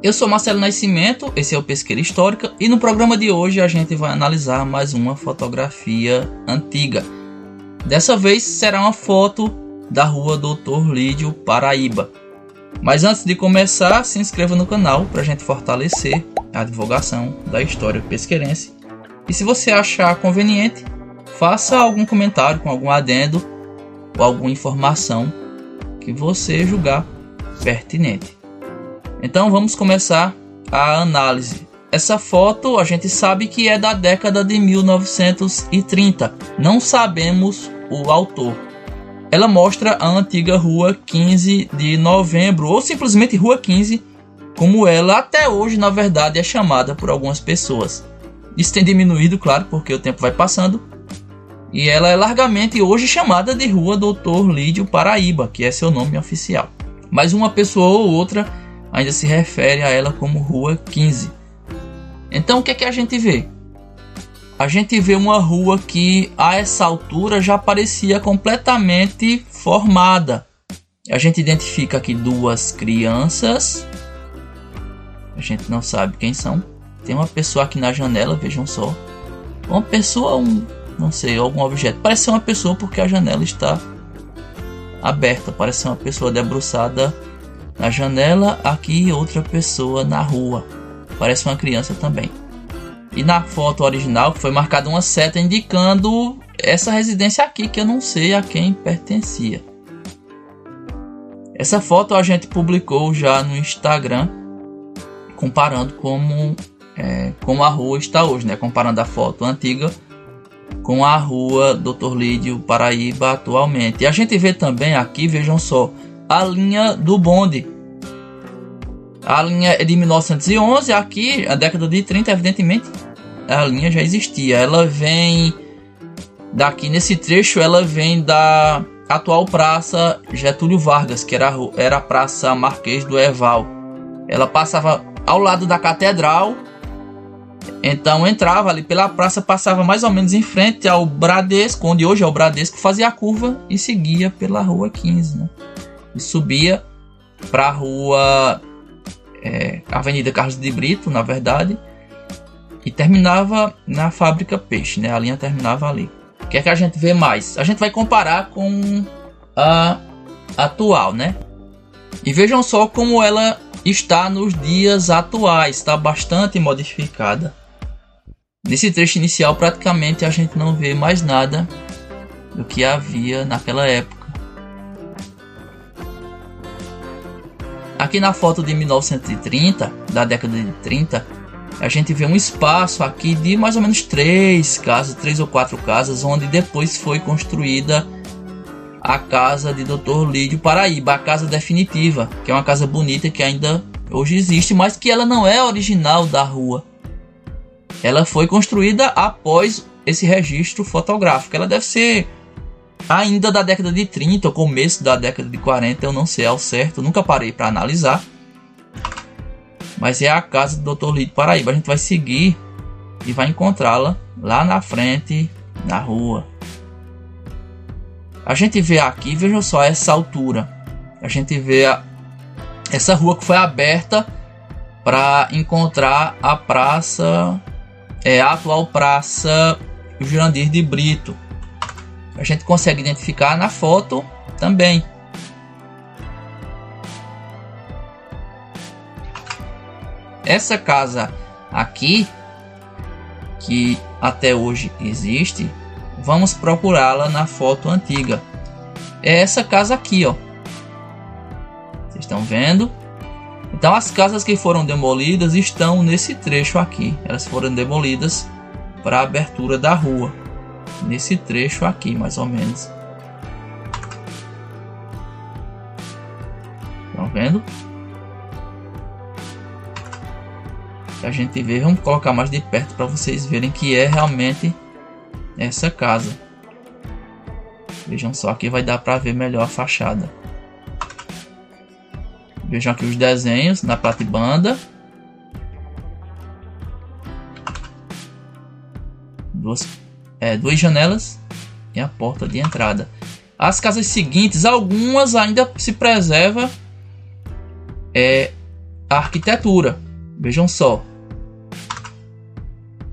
Eu sou Marcelo Nascimento, esse é o Pesqueira Histórica e no programa de hoje a gente vai analisar mais uma fotografia antiga. Dessa vez será uma foto da rua Doutor Lídio, Paraíba. Mas antes de começar, se inscreva no canal para a gente fortalecer a divulgação da história pesqueirense. E se você achar conveniente, faça algum comentário com algum adendo ou alguma informação que você julgar pertinente. Então vamos começar a análise. Essa foto a gente sabe que é da década de 1930. Não sabemos o autor. Ela mostra a antiga Rua 15 de Novembro, ou simplesmente Rua 15, como ela até hoje, na verdade, é chamada por algumas pessoas. Isso tem diminuído, claro, porque o tempo vai passando. E ela é largamente hoje chamada de Rua Doutor Lídio Paraíba, que é seu nome oficial. Mas uma pessoa ou outra ainda se refere a ela como Rua 15. Então o que é que a gente vê? A gente vê uma rua que a essa altura já parecia completamente formada. A gente identifica aqui duas crianças. A gente não sabe quem são. Tem uma pessoa aqui na janela, vejam só. Uma pessoa, um, não sei, algum objeto. Parece ser uma pessoa porque a janela está aberta. Parece ser uma pessoa debruçada na janela, aqui outra pessoa na rua. Parece uma criança também. E na foto original foi marcada uma seta indicando essa residência aqui que eu não sei a quem pertencia. Essa foto a gente publicou já no Instagram, comparando como, é, como a rua está hoje, né? Comparando a foto antiga com a rua Dr. Lídio Paraíba atualmente. E a gente vê também aqui, vejam só, a linha do bonde. A linha é de 1911, aqui, a década de 30, evidentemente, a linha já existia. Ela vem daqui nesse trecho, ela vem da atual Praça Getúlio Vargas, que era, era a Praça Marquês do Eval. Ela passava ao lado da catedral, então entrava ali pela praça, passava mais ou menos em frente ao Bradesco, onde hoje é o Bradesco, fazia a curva e seguia pela rua 15. Né? E subia para a rua é, Avenida Carlos de Brito, na verdade, e terminava na fábrica Peixe, né? A linha terminava ali. O que é que a gente vê mais? A gente vai comparar com a atual, né? E vejam só como ela está nos dias atuais, está bastante modificada. Nesse trecho inicial, praticamente a gente não vê mais nada do que havia naquela época. Aqui na foto de 1930, da década de 30, a gente vê um espaço aqui de mais ou menos três casas, três ou quatro casas, onde depois foi construída a casa de Dr. Lídio Paraíba, a casa definitiva, que é uma casa bonita que ainda hoje existe, mas que ela não é original da rua. Ela foi construída após esse registro fotográfico. Ela deve ser ainda da década de 30 ou começo da década de 40, eu não sei ao certo, nunca parei para analisar. Mas é a casa do Dr. Lito Paraíba. A gente vai seguir e vai encontrá-la lá na frente, na rua. A gente vê aqui, vejam só essa altura. A gente vê a, essa rua que foi aberta para encontrar a praça, é a atual praça Jurandir de Brito a gente consegue identificar na foto também. Essa casa aqui, que até hoje existe, vamos procurá-la na foto antiga. É essa casa aqui, ó. Vocês estão vendo? Então as casas que foram demolidas estão nesse trecho aqui. Elas foram demolidas para a abertura da rua nesse trecho aqui, mais ou menos. Estão vendo? A gente vê, vamos colocar mais de perto para vocês verem que é realmente essa casa. Vejam só, aqui vai dar para ver melhor a fachada. Vejam aqui os desenhos na platibanda. Duas é, duas janelas e a porta de entrada. As casas seguintes, algumas ainda se preserva é, a arquitetura. Vejam só.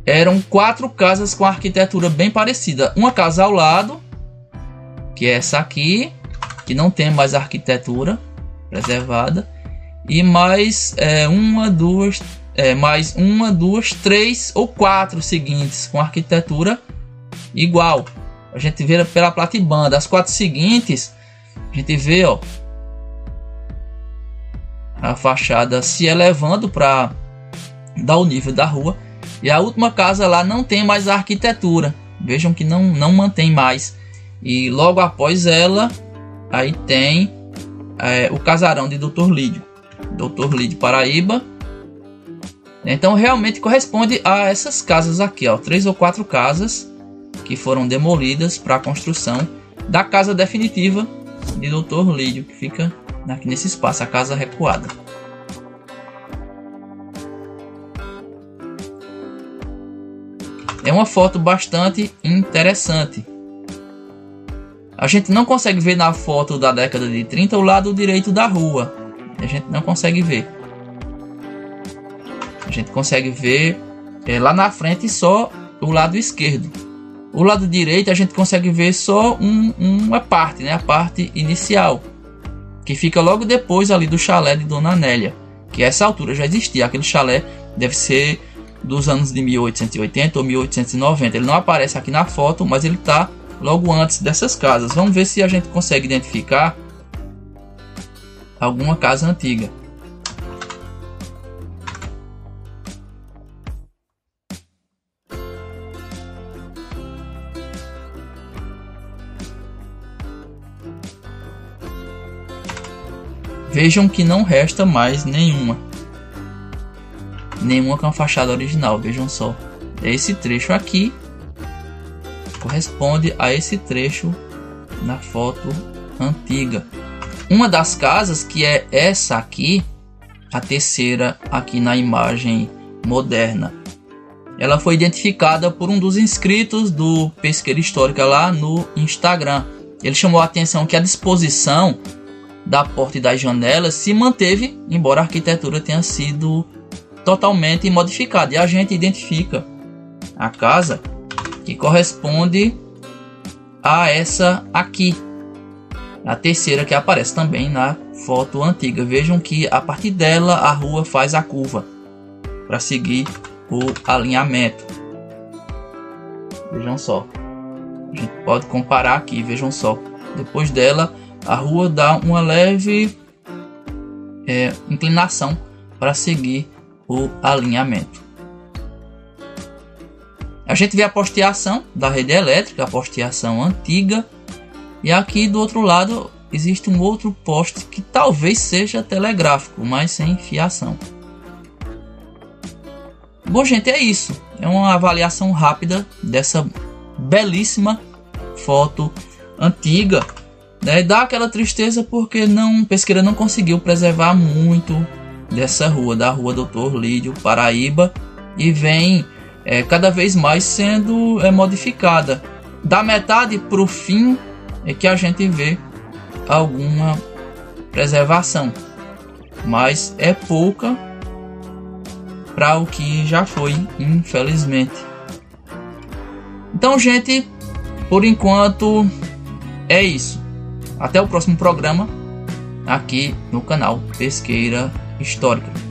Eram quatro casas com arquitetura bem parecida. Uma casa ao lado, que é essa aqui, que não tem mais arquitetura preservada. E mais é, uma, duas, é, mais uma, duas, três ou quatro seguintes com arquitetura igual. A gente vê pela platibanda. As quatro seguintes, a gente vê, ó, a fachada se elevando para dar o nível da rua. E a última casa lá não tem mais a arquitetura. Vejam que não, não mantém mais. E logo após ela, aí tem é, o casarão de Dr. Lídio. Dr. Lídio Paraíba. Então realmente corresponde a essas casas aqui, ó, três ou quatro casas que foram demolidas para a construção da casa definitiva de Dr. Lídio, que fica aqui nesse espaço, a casa recuada. É uma foto bastante interessante. A gente não consegue ver na foto da década de 30 o lado direito da rua. A gente não consegue ver. A gente consegue ver é, lá na frente só o lado esquerdo. O lado direito a gente consegue ver só um, uma parte, né? a parte inicial que fica logo depois ali do chalé de Dona Nélia, que a essa altura já existia. Aquele chalé deve ser dos anos de 1880 ou 1890. Ele não aparece aqui na foto, mas ele está logo antes dessas casas. Vamos ver se a gente consegue identificar alguma casa antiga. Vejam que não resta mais nenhuma. Nenhuma com a fachada original, vejam só. Esse trecho aqui corresponde a esse trecho na foto antiga. Uma das casas, que é essa aqui, a terceira aqui na imagem moderna, ela foi identificada por um dos inscritos do Pesqueira Histórica lá no Instagram. Ele chamou a atenção que a disposição da porta e das janelas se manteve, embora a arquitetura tenha sido totalmente modificada. E a gente identifica a casa que corresponde a essa aqui, a terceira que aparece também na foto antiga. Vejam que a partir dela a rua faz a curva para seguir o alinhamento. Vejam só. A gente pode comparar aqui, vejam só. Depois dela a rua dá uma leve é, inclinação para seguir o alinhamento. A gente vê a posteação da rede elétrica, a posteação antiga, e aqui do outro lado existe um outro poste que talvez seja telegráfico, mas sem fiação. Bom, gente, é isso. É uma avaliação rápida dessa belíssima foto antiga né? Dá aquela tristeza porque não Pesqueira não conseguiu preservar muito dessa rua, da rua Doutor Lídio, Paraíba, e vem é, cada vez mais sendo é, modificada. Da metade para o fim é que a gente vê alguma preservação, mas é pouca para o que já foi, infelizmente. Então, gente, por enquanto é isso. Até o próximo programa aqui no canal Pesqueira Histórica.